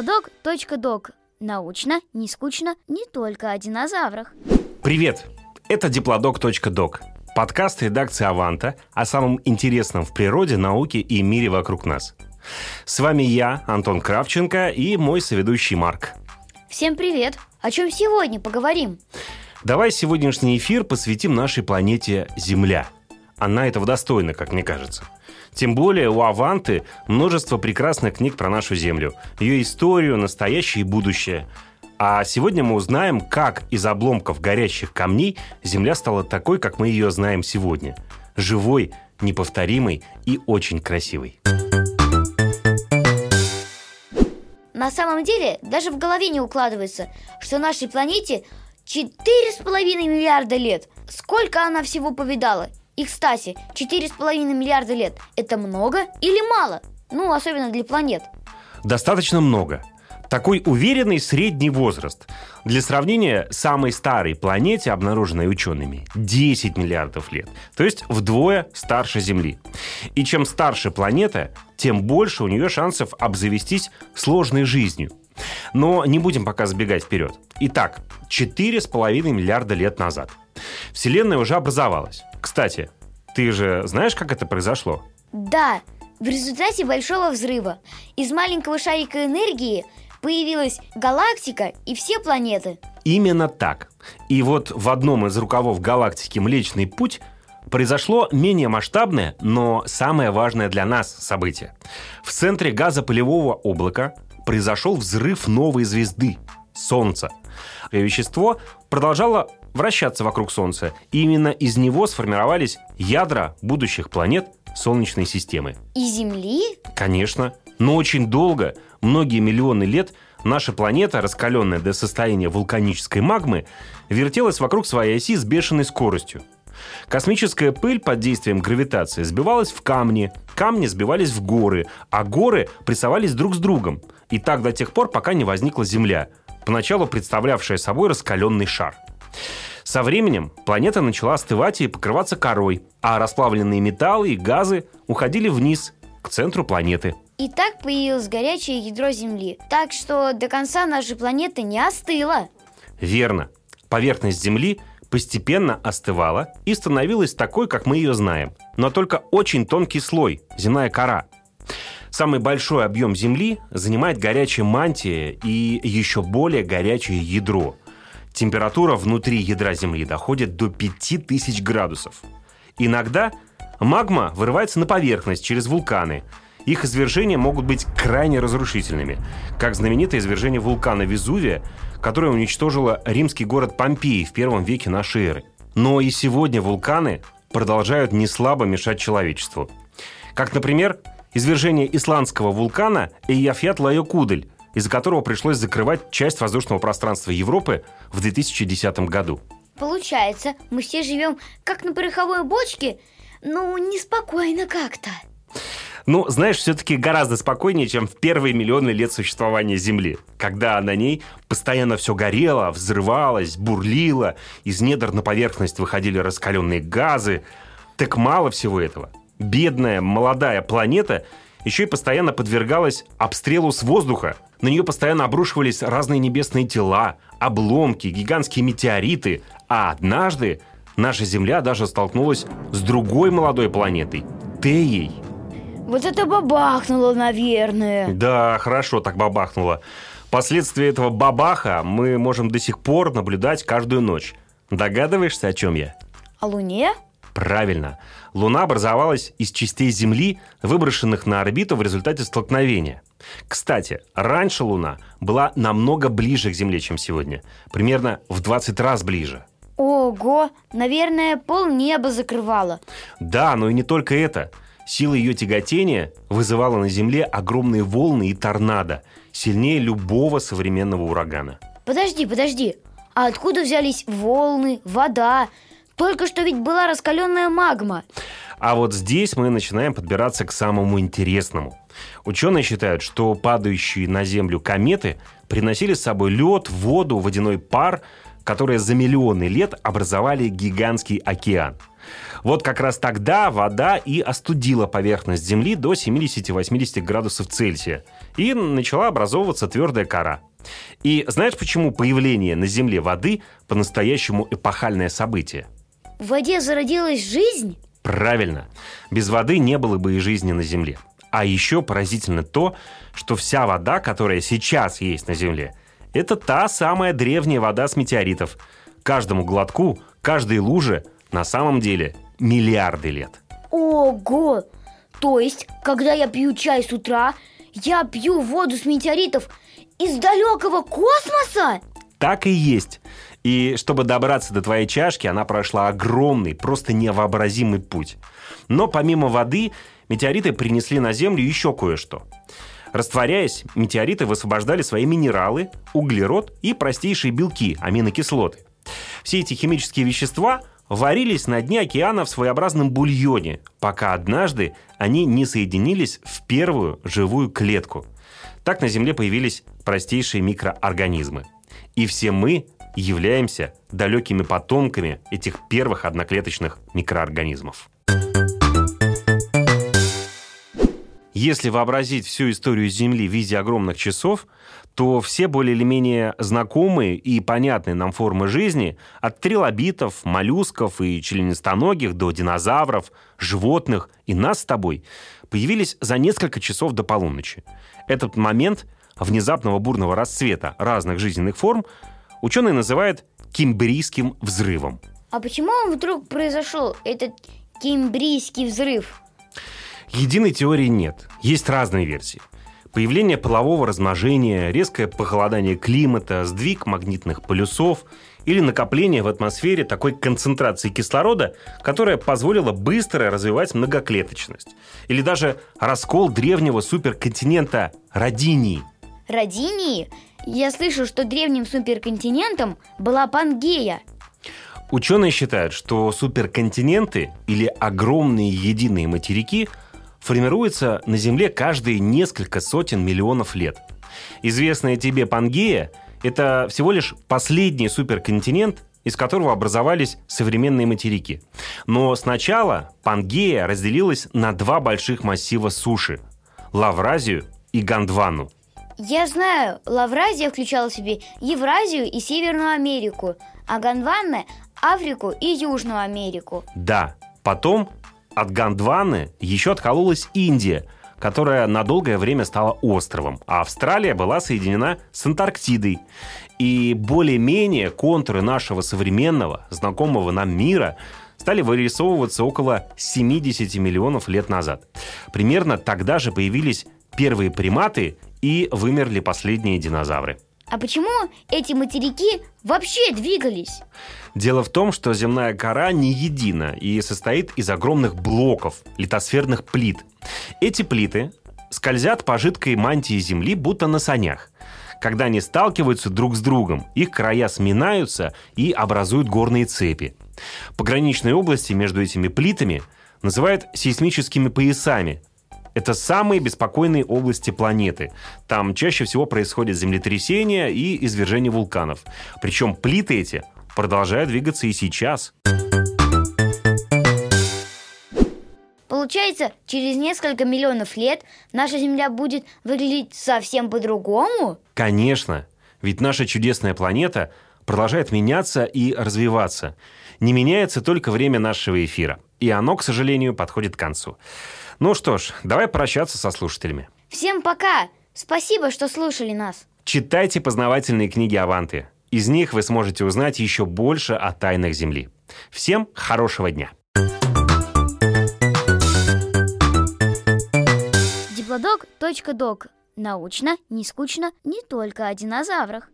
Диплодок.док. Научно, не скучно, не только о динозаврах. Привет! Это Диплодок.док. Подкаст редакции «Аванта» о самом интересном в природе, науке и мире вокруг нас. С вами я, Антон Кравченко, и мой соведущий Марк. Всем привет! О чем сегодня поговорим? Давай сегодняшний эфир посвятим нашей планете Земля. Она этого достойна, как мне кажется. Тем более у Аванты множество прекрасных книг про нашу Землю, ее историю, настоящее и будущее. А сегодня мы узнаем, как из обломков горящих камней Земля стала такой, как мы ее знаем сегодня. Живой, неповторимой и очень красивой. На самом деле, даже в голове не укладывается, что нашей планете четыре с половиной миллиарда лет. Сколько она всего повидала? И, кстати, четыре с половиной миллиарда лет – это много или мало? Ну, особенно для планет. Достаточно много. Такой уверенный средний возраст. Для сравнения, самой старой планете, обнаруженной учеными, 10 миллиардов лет. То есть вдвое старше Земли. И чем старше планета, тем больше у нее шансов обзавестись сложной жизнью. Но не будем пока забегать вперед. Итак, 4,5 миллиарда лет назад. Вселенная уже образовалась. Кстати, ты же знаешь, как это произошло? Да, в результате большого взрыва из маленького шарика энергии появилась галактика и все планеты. Именно так. И вот в одном из рукавов галактики Млечный Путь произошло менее масштабное, но самое важное для нас событие. В центре газопылевого облака произошел взрыв новой звезды – Солнца. Вещество продолжало вращаться вокруг Солнца, и именно из него сформировались ядра будущих планет Солнечной системы. И Земли? Конечно. Но очень долго, многие миллионы лет, наша планета, раскаленная до состояния вулканической магмы, вертелась вокруг своей оси с бешеной скоростью. Космическая пыль под действием гравитации сбивалась в камни, камни сбивались в горы, а горы прессовались друг с другом. И так до тех пор, пока не возникла Земля, поначалу представлявшая собой раскаленный шар. Со временем планета начала остывать и покрываться корой, а расплавленные металлы и газы уходили вниз, к центру планеты. И так появилось горячее ядро Земли. Так что до конца нашей планеты не остыла. Верно. Поверхность Земли постепенно остывала и становилась такой, как мы ее знаем. Но только очень тонкий слой – земная кора. Самый большой объем Земли занимает горячая мантия и еще более горячее ядро. Температура внутри ядра Земли доходит до 5000 градусов. Иногда магма вырывается на поверхность через вулканы. Их извержения могут быть крайне разрушительными, как знаменитое извержение вулкана Везувия, которое уничтожило римский город Помпеи в первом веке нашей эры. Но и сегодня вулканы продолжают неслабо мешать человечеству. Как, например, извержение исландского вулкана Эйяфьят-Лайокудель, из-за которого пришлось закрывать часть воздушного пространства Европы в 2010 году. Получается, мы все живем как на пороховой бочке, ну, неспокойно как-то. Ну, знаешь, все-таки гораздо спокойнее, чем в первые миллионы лет существования Земли, когда на ней постоянно все горело, взрывалось, бурлило, из недр на поверхность выходили раскаленные газы. Так мало всего этого. Бедная молодая планета еще и постоянно подвергалась обстрелу с воздуха. На нее постоянно обрушивались разные небесные тела, обломки, гигантские метеориты. А однажды наша Земля даже столкнулась с другой молодой планетой – Теей. Вот это бабахнуло, наверное. Да, хорошо так бабахнуло. Последствия этого бабаха мы можем до сих пор наблюдать каждую ночь. Догадываешься, о чем я? О Луне? Правильно. Луна образовалась из частей Земли, выброшенных на орбиту в результате столкновения. Кстати, раньше Луна была намного ближе к Земле, чем сегодня. Примерно в 20 раз ближе. Ого, наверное, пол неба закрывала. Да, но и не только это. Сила ее тяготения вызывала на Земле огромные волны и торнадо, сильнее любого современного урагана. Подожди, подожди. А откуда взялись волны, вода? Только что ведь была раскаленная магма. А вот здесь мы начинаем подбираться к самому интересному. Ученые считают, что падающие на Землю кометы приносили с собой лед, воду, водяной пар, которые за миллионы лет образовали гигантский океан. Вот как раз тогда вода и остудила поверхность Земли до 70-80 градусов Цельсия, и начала образовываться твердая кора. И знаешь, почему появление на Земле воды по-настоящему эпохальное событие? В воде зародилась жизнь? Правильно. Без воды не было бы и жизни на Земле. А еще поразительно то, что вся вода, которая сейчас есть на Земле, это та самая древняя вода с метеоритов. Каждому глотку, каждой луже на самом деле миллиарды лет. Ого! То есть, когда я пью чай с утра, я пью воду с метеоритов из далекого космоса? Так и есть. И чтобы добраться до твоей чашки, она прошла огромный, просто невообразимый путь. Но помимо воды, метеориты принесли на Землю еще кое-что. Растворяясь, метеориты высвобождали свои минералы, углерод и простейшие белки, аминокислоты. Все эти химические вещества варились на дне океана в своеобразном бульоне, пока однажды они не соединились в первую живую клетку. Так на Земле появились простейшие микроорганизмы. И все мы являемся далекими потомками этих первых одноклеточных микроорганизмов. Если вообразить всю историю Земли в виде огромных часов, то все более или менее знакомые и понятные нам формы жизни, от трилобитов, моллюсков и членистоногих до динозавров, животных и нас с тобой, появились за несколько часов до полуночи. Этот момент внезапного бурного расцвета разных жизненных форм ученые называют кимбрийским взрывом. А почему он вдруг произошел, этот кимбрийский взрыв? Единой теории нет. Есть разные версии. Появление полового размножения, резкое похолодание климата, сдвиг магнитных полюсов или накопление в атмосфере такой концентрации кислорода, которая позволила быстро развивать многоклеточность. Или даже раскол древнего суперконтинента Родинии. Родинии? Я слышу, что древним суперконтинентом была Пангея. Ученые считают, что суперконтиненты или огромные единые материки – формируется на Земле каждые несколько сотен миллионов лет. Известная тебе Пангея – это всего лишь последний суперконтинент, из которого образовались современные материки. Но сначала Пангея разделилась на два больших массива суши – Лавразию и Гондвану. Я знаю, Лавразия включала в себе Евразию и Северную Америку, а Гондвана – Африку и Южную Америку. Да, потом от Гондваны еще откололась Индия, которая на долгое время стала островом, а Австралия была соединена с Антарктидой. И более-менее контуры нашего современного, знакомого нам мира стали вырисовываться около 70 миллионов лет назад. Примерно тогда же появились первые приматы и вымерли последние динозавры. А почему эти материки вообще двигались? Дело в том, что земная кора не едина и состоит из огромных блоков, литосферных плит. Эти плиты скользят по жидкой мантии Земли, будто на санях. Когда они сталкиваются друг с другом, их края сминаются и образуют горные цепи. Пограничные области между этими плитами называют сейсмическими поясами, это самые беспокойные области планеты. Там чаще всего происходят землетрясения и извержения вулканов. Причем плиты эти продолжают двигаться и сейчас. Получается, через несколько миллионов лет наша Земля будет выглядеть совсем по-другому? Конечно, ведь наша чудесная планета продолжает меняться и развиваться. Не меняется только время нашего эфира. И оно, к сожалению, подходит к концу. Ну что ж, давай прощаться со слушателями. Всем пока! Спасибо, что слушали нас. Читайте познавательные книги Аванты. Из них вы сможете узнать еще больше о тайнах Земли. Всем хорошего дня! Диплодок.док. Научно, не скучно, не только о динозаврах.